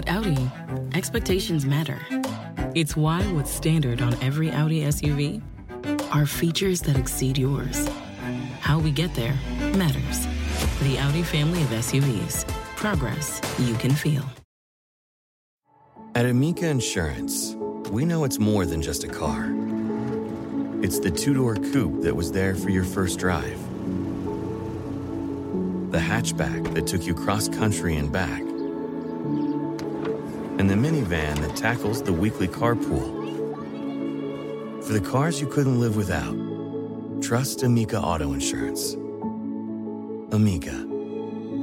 At Audi, expectations matter. It's why what's standard on every Audi SUV are features that exceed yours. How we get there matters. The Audi family of SUVs. Progress you can feel. At Amica Insurance, we know it's more than just a car. It's the two door coupe that was there for your first drive, the hatchback that took you cross country and back and the minivan that tackles the weekly carpool. For the cars you couldn't live without, trust Amica Auto Insurance. Amica,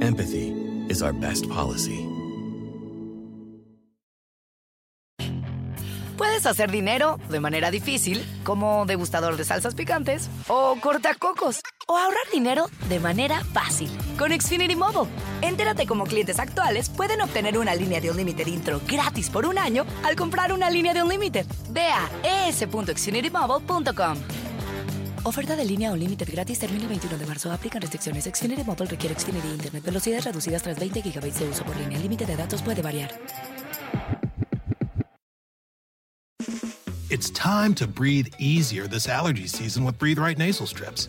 empathy is our best policy. Puedes hacer dinero de manera difícil, como degustador de salsas picantes, o cortacocos, o ahorrar dinero de manera fácil con Xfinity Mobile. Entérate cómo clientes actuales pueden obtener una línea de Unlimited intro gratis por un año al comprar una línea de Unlimited. Ve a es.xfinitymobile.com. Oferta de línea Unlimited gratis termina el 21 de marzo. Aplican restricciones. Xfinity Mobile requiere Xfinity Internet. Velocidades reducidas tras 20 GB de uso por línea. El límite de datos puede variar. It's time to breathe easier this allergy season with Breathe Right nasal strips.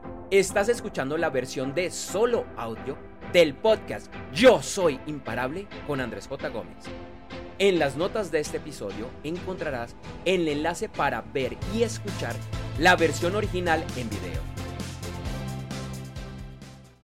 estás escuchando la versión de solo audio del podcast Yo Soy Imparable con Andrés J. Gómez. En las notas de este episodio encontrarás el enlace para ver y escuchar la versión original en video.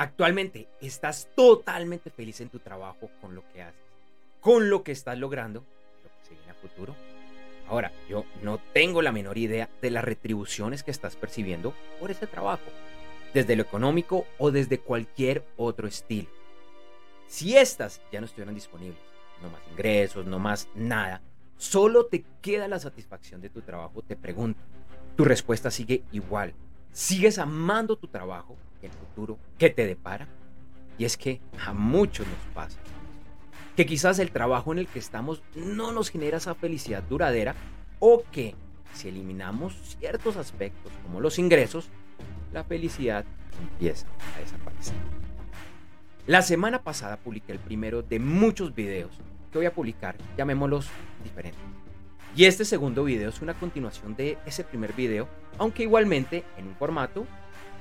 Actualmente estás totalmente feliz en tu trabajo con lo que haces, con lo que estás logrando, lo que se viene a futuro. Ahora, yo no tengo la menor idea de las retribuciones que estás percibiendo por ese trabajo, desde lo económico o desde cualquier otro estilo. Si estas ya no estuvieran disponibles, no más ingresos, no más nada, solo te queda la satisfacción de tu trabajo, te pregunto, tu respuesta sigue igual. ¿Sigues amando tu trabajo? El futuro que te depara. Y es que a muchos nos pasa que quizás el trabajo en el que estamos no nos genera esa felicidad duradera o que si eliminamos ciertos aspectos como los ingresos, la felicidad empieza a desaparecer. La semana pasada publiqué el primero de muchos videos que voy a publicar, llamémoslos diferentes. Y este segundo video es una continuación de ese primer video, aunque igualmente en un formato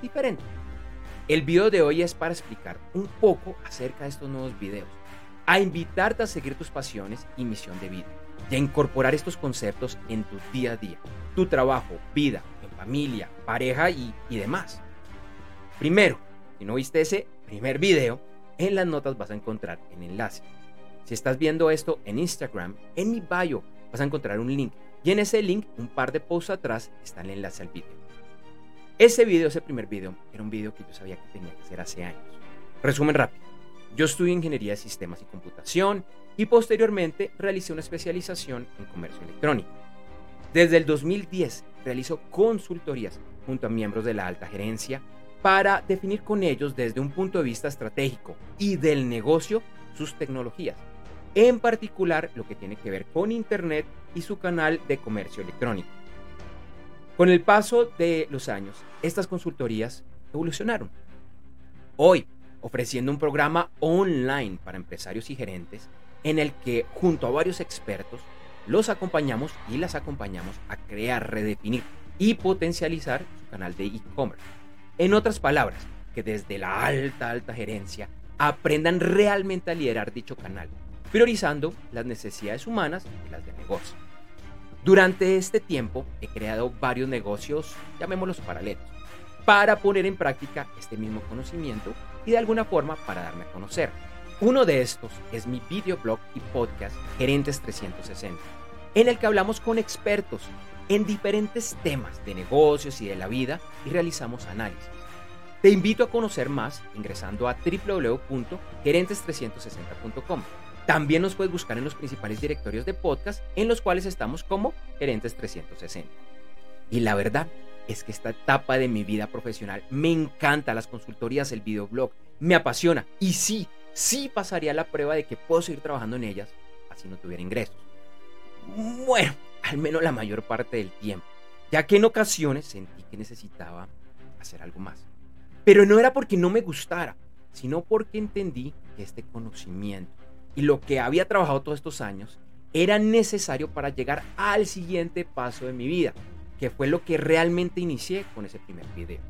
diferente. El video de hoy es para explicar un poco acerca de estos nuevos videos, a invitarte a seguir tus pasiones y misión de vida, y a incorporar estos conceptos en tu día a día, tu trabajo, vida, familia, pareja y, y demás. Primero, si no viste ese primer video, en las notas vas a encontrar el enlace. Si estás viendo esto en Instagram, en mi bio vas a encontrar un link y en ese link, un par de posts atrás, está el enlace al video. Ese video, ese primer video, era un video que yo sabía que tenía que hacer hace años. Resumen rápido. Yo estudié ingeniería de sistemas y computación y posteriormente realicé una especialización en comercio electrónico. Desde el 2010 realizo consultorías junto a miembros de la alta gerencia para definir con ellos desde un punto de vista estratégico y del negocio sus tecnologías, en particular lo que tiene que ver con Internet y su canal de comercio electrónico. Con el paso de los años, estas consultorías evolucionaron. Hoy, ofreciendo un programa online para empresarios y gerentes en el que junto a varios expertos los acompañamos y las acompañamos a crear, redefinir y potencializar su canal de e-commerce. En otras palabras, que desde la alta, alta gerencia aprendan realmente a liderar dicho canal, priorizando las necesidades humanas y las de negocio. Durante este tiempo he creado varios negocios, llamémoslos paralelos, para poner en práctica este mismo conocimiento y de alguna forma para darme a conocer. Uno de estos es mi videoblog y podcast Gerentes 360, en el que hablamos con expertos en diferentes temas de negocios y de la vida y realizamos análisis. Te invito a conocer más ingresando a www.gerentes360.com. También nos puedes buscar en los principales directorios de podcast en los cuales estamos como Gerentes 360. Y la verdad es que esta etapa de mi vida profesional me encanta las consultorías, el videoblog, me apasiona y sí, sí pasaría la prueba de que puedo seguir trabajando en ellas así no tuviera ingresos. Bueno, al menos la mayor parte del tiempo, ya que en ocasiones sentí que necesitaba hacer algo más. Pero no era porque no me gustara, sino porque entendí que este conocimiento y lo que había trabajado todos estos años era necesario para llegar al siguiente paso de mi vida, que fue lo que realmente inicié con ese primer video.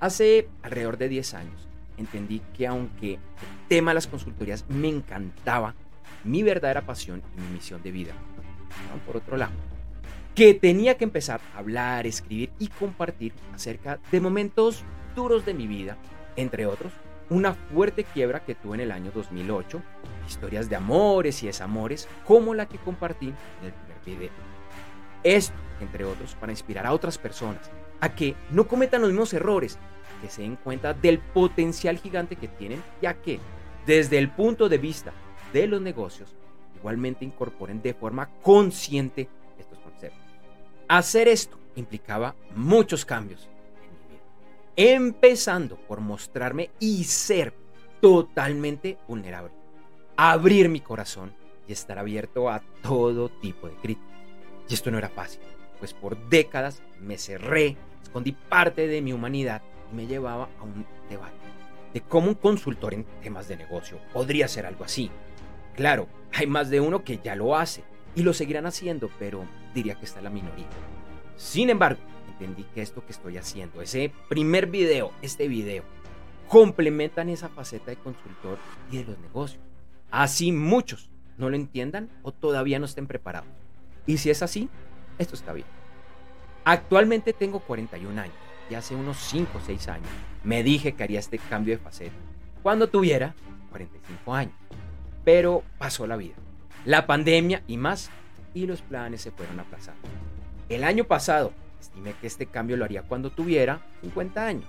Hace alrededor de 10 años entendí que aunque el tema de las consultorías me encantaba, mi verdadera pasión y mi misión de vida por otro lado, que tenía que empezar a hablar, escribir y compartir acerca de momentos duros de mi vida, entre otros, una fuerte quiebra que tuve en el año 2008, historias de amores y desamores como la que compartí en el primer video. Esto, entre otros, para inspirar a otras personas a que no cometan los mismos errores, que se den cuenta del potencial gigante que tienen, ya que desde el punto de vista de los negocios, igualmente incorporen de forma consciente estos conceptos. Hacer esto implicaba muchos cambios empezando por mostrarme y ser totalmente vulnerable, abrir mi corazón y estar abierto a todo tipo de críticas. Y esto no era fácil, pues por décadas me cerré, escondí parte de mi humanidad y me llevaba a un debate de cómo un consultor en temas de negocio podría hacer algo así, Claro, hay más de uno que ya lo hace y lo seguirán haciendo, pero diría que está la minoría. Sin embargo, entendí que esto que estoy haciendo, ese primer video, este video, complementan esa faceta de consultor y de los negocios. Así muchos no lo entiendan o todavía no estén preparados. Y si es así, esto está bien. Actualmente tengo 41 años y hace unos 5 o 6 años me dije que haría este cambio de faceta cuando tuviera 45 años pero pasó la vida, la pandemia y más, y los planes se fueron aplazando. El año pasado estimé que este cambio lo haría cuando tuviera 50 años.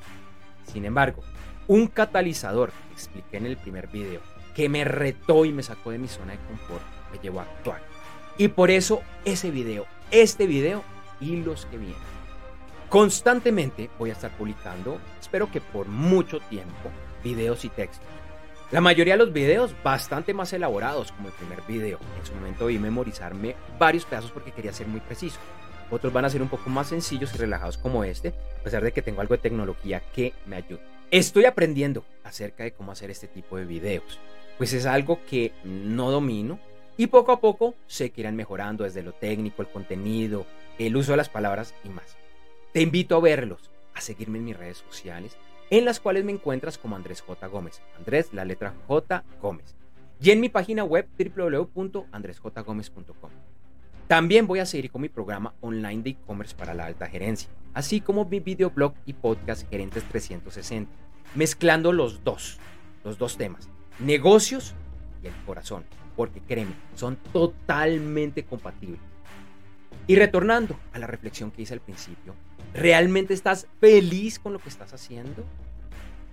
Sin embargo, un catalizador que expliqué en el primer video, que me retó y me sacó de mi zona de confort, me llevó a actuar. Y por eso ese video, este video y los que vienen. Constantemente voy a estar publicando, espero que por mucho tiempo, videos y textos la mayoría de los videos bastante más elaborados como el primer video. En su momento vi memorizarme varios pedazos porque quería ser muy preciso. Otros van a ser un poco más sencillos y relajados como este, a pesar de que tengo algo de tecnología que me ayuda. Estoy aprendiendo acerca de cómo hacer este tipo de videos, pues es algo que no domino y poco a poco sé que irán mejorando desde lo técnico, el contenido, el uso de las palabras y más. Te invito a verlos, a seguirme en mis redes sociales en las cuales me encuentras como Andrés J. Gómez. Andrés, la letra J. Gómez. Y en mi página web www.andresjgomez.com. También voy a seguir con mi programa online de e-commerce para la alta gerencia, así como mi videoblog y podcast Gerentes 360, mezclando los dos, los dos temas, negocios y el corazón, porque créeme, son totalmente compatibles. Y retornando a la reflexión que hice al principio, ¿realmente estás feliz con lo que estás haciendo?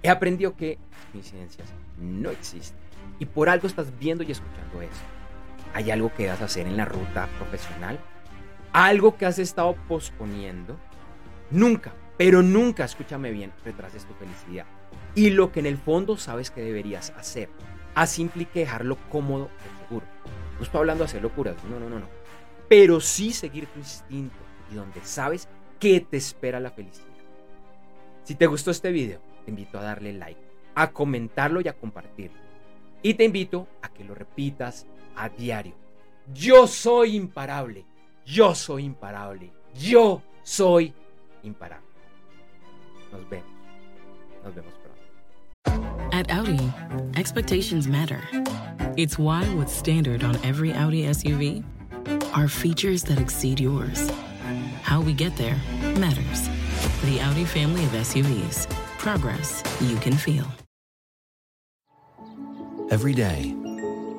He aprendido que las coincidencias no existen y por algo estás viendo y escuchando eso. ¿Hay algo que vas a hacer en la ruta profesional? ¿Algo que has estado posponiendo? Nunca, pero nunca, escúchame bien, retrases tu felicidad. Y lo que en el fondo sabes que deberías hacer. Así implica dejarlo cómodo y seguro. No estoy hablando de hacer locuras, no, no, no, no. Pero sí seguir tu instinto y donde sabes que te espera la felicidad. Si te gustó este video, te invito a darle like, a comentarlo y a compartirlo. Y te invito a que lo repitas a diario. Yo soy imparable. Yo soy imparable. Yo soy imparable. Nos vemos. Nos vemos pronto. At Audi, expectations matter. It's why what's standard on every Audi SUV are features that exceed yours. How we get there matters. The Audi family of SUVs. Progress you can feel. Every day,